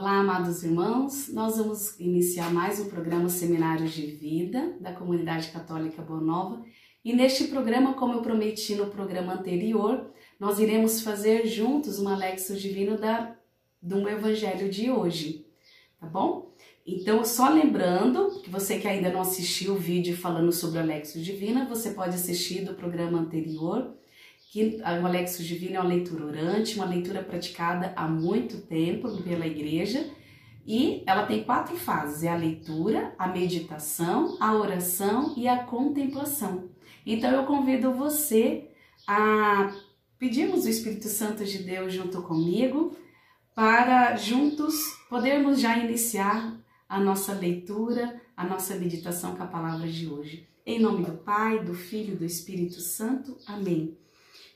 Olá, amados irmãos. Nós vamos iniciar mais um programa Seminários de Vida da Comunidade Católica Boa Nova. E neste programa, como eu prometi no programa anterior, nós iremos fazer juntos uma Lexo Divino da, do Evangelho de hoje, tá bom? Então, só lembrando que você que ainda não assistiu o vídeo falando sobre a Lexo Divina, você pode assistir do programa anterior que o Alexo Divino é uma leitura orante, uma leitura praticada há muito tempo pela igreja, e ela tem quatro fases: é a leitura, a meditação, a oração e a contemplação. Então eu convido você a pedirmos o Espírito Santo de Deus junto comigo para juntos podermos já iniciar a nossa leitura, a nossa meditação com a palavra de hoje. Em nome do Pai, do Filho e do Espírito Santo. Amém.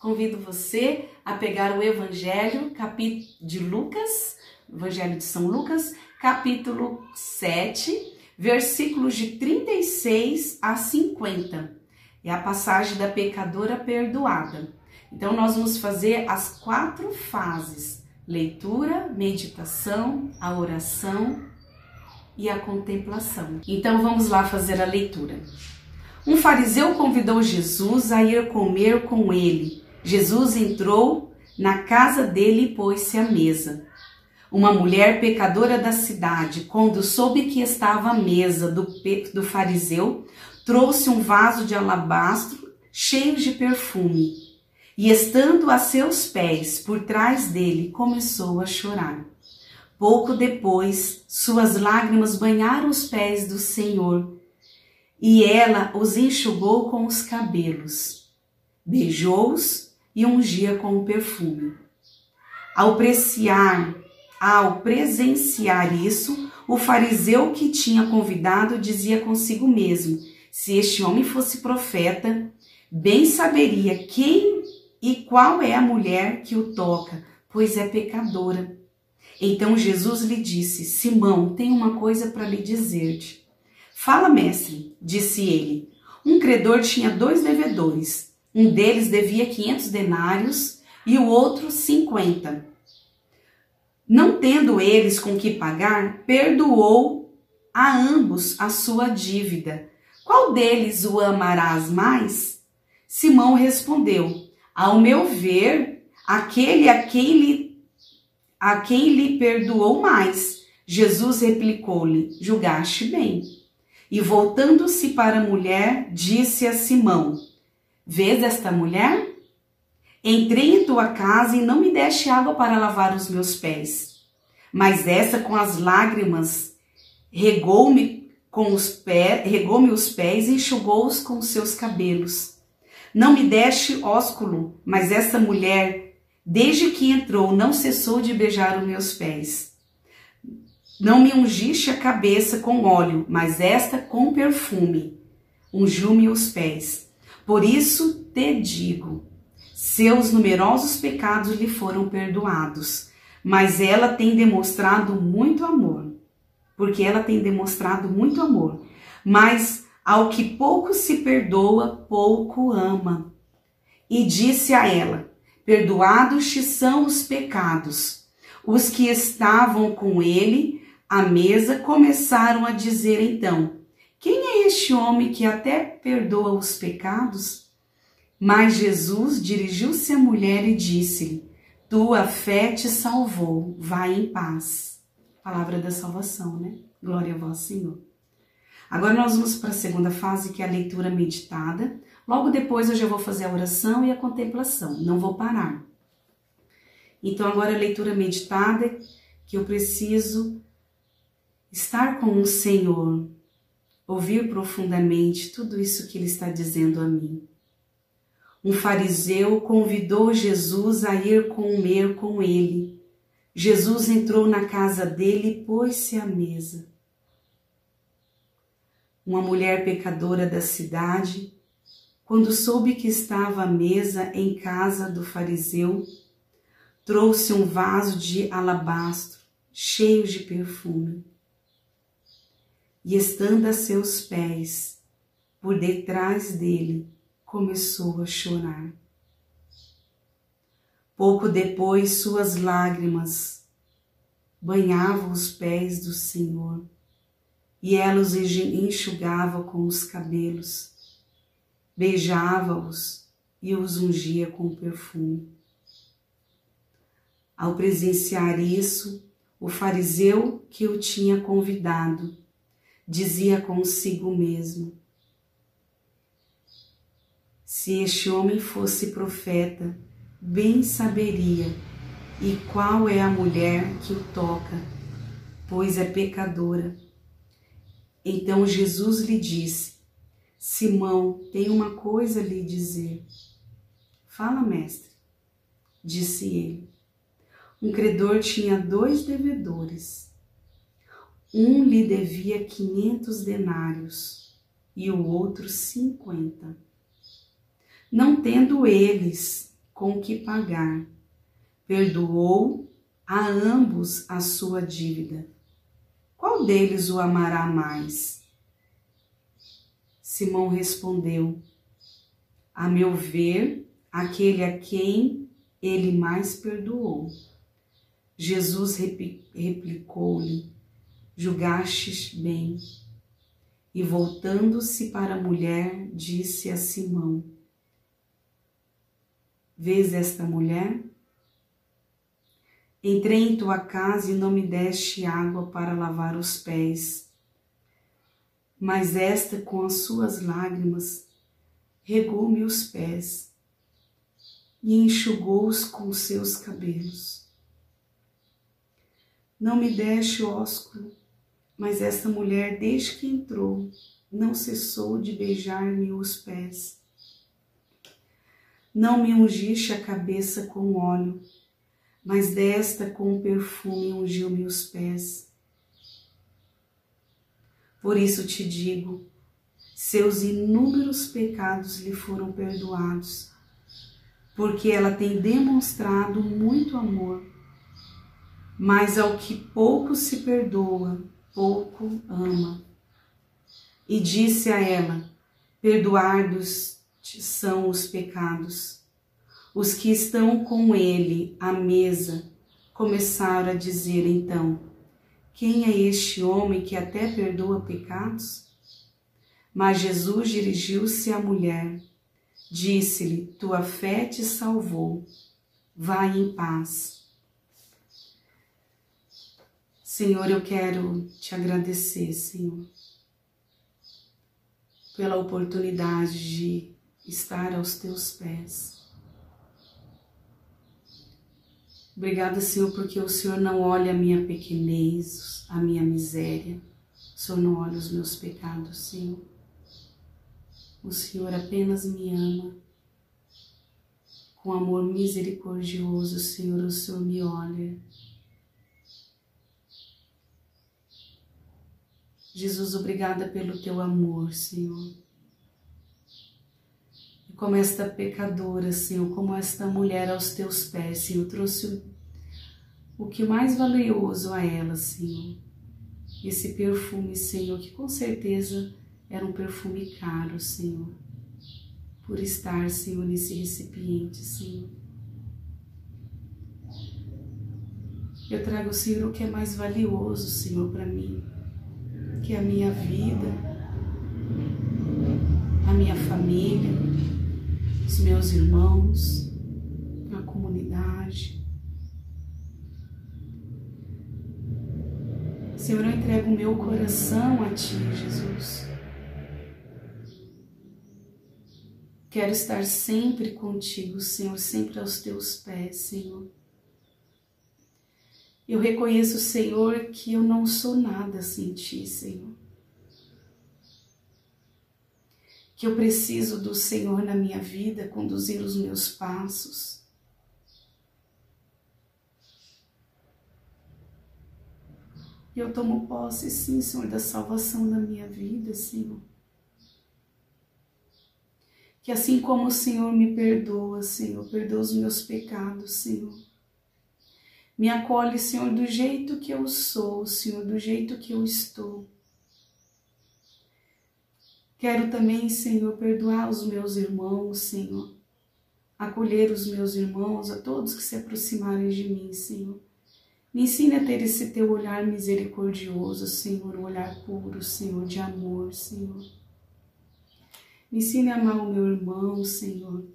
Convido você a pegar o Evangelho de Lucas, Evangelho de São Lucas, capítulo 7, versículos de 36 a 50. É a passagem da pecadora perdoada. Então, nós vamos fazer as quatro fases: leitura, meditação, a oração e a contemplação. Então, vamos lá fazer a leitura. Um fariseu convidou Jesus a ir comer com ele. Jesus entrou na casa dele e pôs-se à mesa. Uma mulher pecadora da cidade, quando soube que estava à mesa do, do fariseu, trouxe um vaso de alabastro cheio de perfume e, estando a seus pés, por trás dele, começou a chorar. Pouco depois, suas lágrimas banharam os pés do Senhor e ela os enxugou com os cabelos. Beijou-os e ungia com o perfume. Ao ao presenciar isso, o fariseu que tinha convidado dizia consigo mesmo: se este homem fosse profeta, bem saberia quem e qual é a mulher que o toca, pois é pecadora. Então Jesus lhe disse: Simão, tenho uma coisa para lhe dizer-te. Fala, mestre, disse ele. Um credor tinha dois devedores. Um deles devia 500 denários e o outro 50. Não tendo eles com que pagar, perdoou a ambos a sua dívida. Qual deles o amarás mais? Simão respondeu: Ao meu ver, aquele a quem lhe, a quem lhe perdoou mais. Jesus replicou-lhe: Julgaste bem. E voltando-se para a mulher, disse a Simão: Vês esta mulher? Entrei em tua casa e não me deste água para lavar os meus pés. Mas essa com as lágrimas regou-me com os pés, regou-me os pés e enxugou-os com os seus cabelos. Não me deste ósculo, mas esta mulher, desde que entrou, não cessou de beijar os meus pés. Não me ungiste a cabeça com óleo, mas esta com perfume. Ungiu-me os pés. Por isso te digo: seus numerosos pecados lhe foram perdoados, mas ela tem demonstrado muito amor. Porque ela tem demonstrado muito amor. Mas ao que pouco se perdoa, pouco ama. E disse a ela: Perdoados te são os pecados. Os que estavam com ele à mesa começaram a dizer então: este homem que até perdoa os pecados? Mas Jesus dirigiu-se à mulher e disse-lhe: Tua fé te salvou, vai em paz. Palavra da salvação, né? Glória a vós, Senhor. Agora nós vamos para a segunda fase, que é a leitura meditada. Logo depois eu já vou fazer a oração e a contemplação, não vou parar. Então agora a leitura meditada, que eu preciso estar com o Senhor, ouvir profundamente tudo isso que ele está dizendo a mim. Um fariseu convidou Jesus a ir comer com ele. Jesus entrou na casa dele e pôs-se à mesa. Uma mulher pecadora da cidade, quando soube que estava à mesa em casa do fariseu, trouxe um vaso de alabastro cheio de perfume. E estando a seus pés, por detrás dele, começou a chorar. Pouco depois, suas lágrimas banhavam os pés do Senhor e ela os enxugava com os cabelos, beijava-os e os ungia com perfume. Ao presenciar isso, o fariseu que o tinha convidado dizia consigo mesmo: Se este homem fosse profeta, bem saberia e qual é a mulher que o toca, pois é pecadora. Então Jesus lhe disse: Simão, tem uma coisa a lhe dizer. Fala, mestre, disse ele. Um credor tinha dois devedores. Um lhe devia quinhentos denários e o outro cinquenta. Não tendo eles com que pagar, perdoou a ambos a sua dívida qual deles o amará mais? Simão respondeu: A meu ver, aquele a quem ele mais perdoou. Jesus replicou-lhe: Julgastes bem. E voltando-se para a mulher, disse a Simão: Vês esta mulher? Entrei em tua casa e não me deste água para lavar os pés. Mas esta, com as suas lágrimas, regou-me os pés e enxugou-os com seus cabelos. Não me deste ósculo, mas esta mulher, desde que entrou, não cessou de beijar-me os pés. Não me ungiste a cabeça com óleo, mas desta com perfume ungiu-me os pés. Por isso te digo, seus inúmeros pecados lhe foram perdoados, porque ela tem demonstrado muito amor. Mas ao que pouco se perdoa, pouco ama. E disse a ela: Perdoados são os pecados. Os que estão com ele à mesa começaram a dizer então: Quem é este homem que até perdoa pecados? Mas Jesus dirigiu-se à mulher, disse-lhe: Tua fé te salvou, vai em paz. Senhor, eu quero te agradecer, Senhor, pela oportunidade de estar aos teus pés. Obrigada, Senhor, porque o Senhor não olha a minha pequenez, a minha miséria. O Senhor não olha os meus pecados, Senhor. O Senhor apenas me ama. Com amor misericordioso, Senhor, o Senhor me olha. Jesus, obrigada pelo teu amor, Senhor como esta pecadora, Senhor, como esta mulher aos teus pés, Senhor, trouxe o que mais valioso a ela, Senhor. Esse perfume, Senhor, que com certeza era um perfume caro, Senhor, por estar, Senhor, nesse recipiente, Senhor. Eu trago, Senhor, o que é mais valioso, Senhor, para mim, que a minha vida, a minha família, os meus irmãos, a comunidade. Senhor, eu entrego o meu coração a Ti, Jesus. Quero estar sempre contigo, Senhor, sempre aos Teus pés, Senhor. Eu reconheço, Senhor, que eu não sou nada sem Ti, Senhor. que eu preciso do Senhor na minha vida, conduzir os meus passos. Eu tomo posse, sim, Senhor, da salvação da minha vida, Senhor. Que assim como o Senhor me perdoa, Senhor, perdoa os meus pecados, Senhor. Me acolhe, Senhor, do jeito que eu sou, Senhor, do jeito que eu estou. Quero também, Senhor, perdoar os meus irmãos, Senhor. Acolher os meus irmãos, a todos que se aproximarem de mim, Senhor. Me ensine a ter esse teu olhar misericordioso, Senhor, um olhar puro, Senhor, de amor, Senhor. Me ensine a amar o meu irmão, Senhor.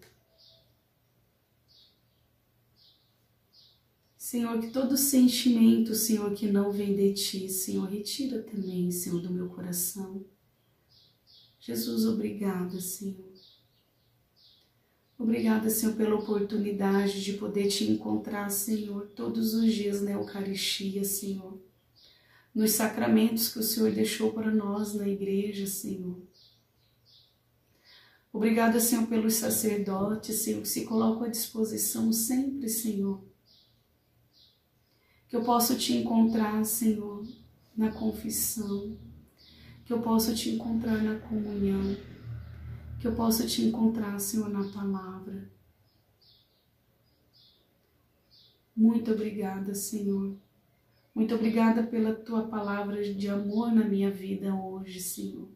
Senhor, que todo sentimento, Senhor, que não vem de ti, Senhor, retira também, Senhor, do meu coração. Jesus, obrigada, Senhor. Obrigada, Senhor, pela oportunidade de poder te encontrar, Senhor, todos os dias na Eucaristia, Senhor. Nos sacramentos que o Senhor deixou para nós na igreja, Senhor. Obrigada, Senhor, pelos sacerdotes, Senhor, que se colocam à disposição sempre, Senhor. Que eu possa te encontrar, Senhor, na confissão. Que eu possa te encontrar na comunhão. Que eu possa te encontrar, Senhor, na palavra. Muito obrigada, Senhor. Muito obrigada pela tua palavra de amor na minha vida hoje, Senhor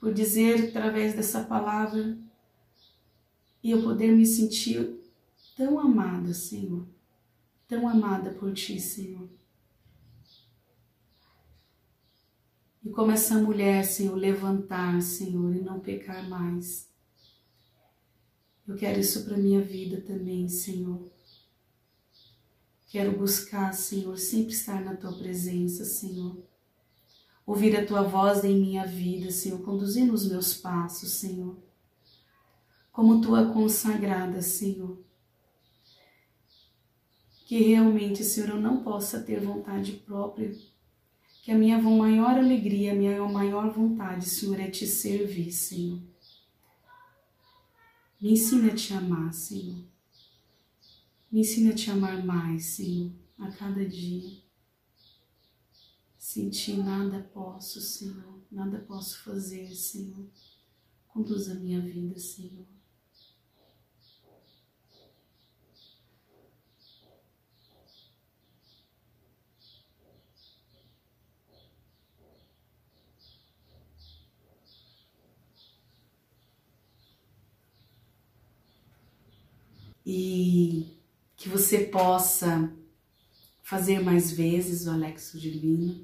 por dizer através dessa palavra e eu poder me sentir tão amada, Senhor, tão amada por Ti, Senhor. E como essa mulher, Senhor, levantar, Senhor, e não pecar mais. Eu quero isso para minha vida também, Senhor. Quero buscar, Senhor, sempre estar na tua presença, Senhor ouvir a tua voz em minha vida, Senhor, conduzindo os meus passos, Senhor, como tua consagrada, Senhor. Que realmente, Senhor, eu não possa ter vontade própria, que a minha maior alegria, a minha maior vontade, Senhor, é te servir, Senhor. Me ensina a te amar, Senhor. Me ensina a te amar mais, Senhor, a cada dia. Senti nada posso, Senhor, nada posso fazer, Senhor. Conduz a minha vida, Senhor. E que você possa fazer mais vezes o Alexo Divino,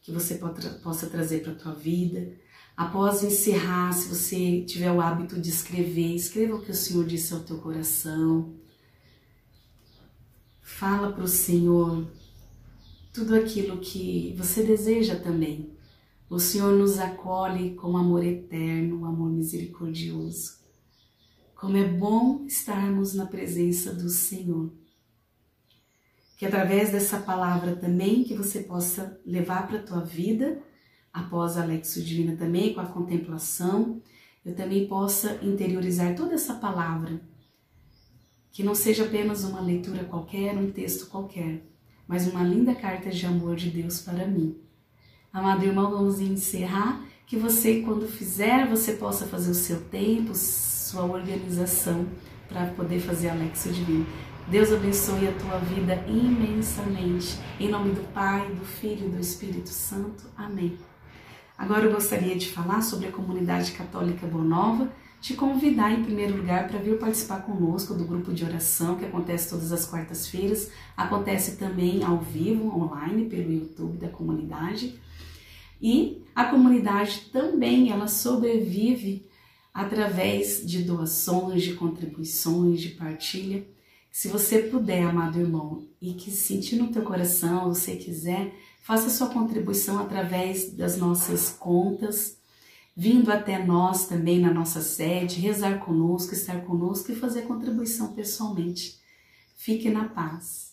que você possa trazer para a tua vida. Após encerrar, se você tiver o hábito de escrever, escreva o que o Senhor disse ao teu coração. Fala para o Senhor tudo aquilo que você deseja também. O Senhor nos acolhe com amor eterno, amor misericordioso. Como é bom estarmos na presença do Senhor. Que através dessa palavra também que você possa levar para a tua vida, após a Lexo Divina também, com a contemplação, eu também possa interiorizar toda essa palavra, que não seja apenas uma leitura qualquer, um texto qualquer, mas uma linda carta de amor de Deus para mim. Amado irmão, vamos encerrar, que você, quando fizer, você possa fazer o seu tempo, sua organização para poder fazer a Lexo Divina. Deus abençoe a tua vida imensamente. Em nome do Pai, do Filho e do Espírito Santo. Amém. Agora eu gostaria de falar sobre a comunidade católica Bonova, te convidar em primeiro lugar para vir participar conosco do grupo de oração que acontece todas as quartas-feiras, acontece também ao vivo, online, pelo YouTube da comunidade. E a comunidade também ela sobrevive através de doações, de contribuições, de partilha. Se você puder, amado irmão, e que sentir no teu coração, você quiser, faça sua contribuição através das nossas contas, vindo até nós também na nossa sede, rezar conosco, estar conosco e fazer contribuição pessoalmente. Fique na paz.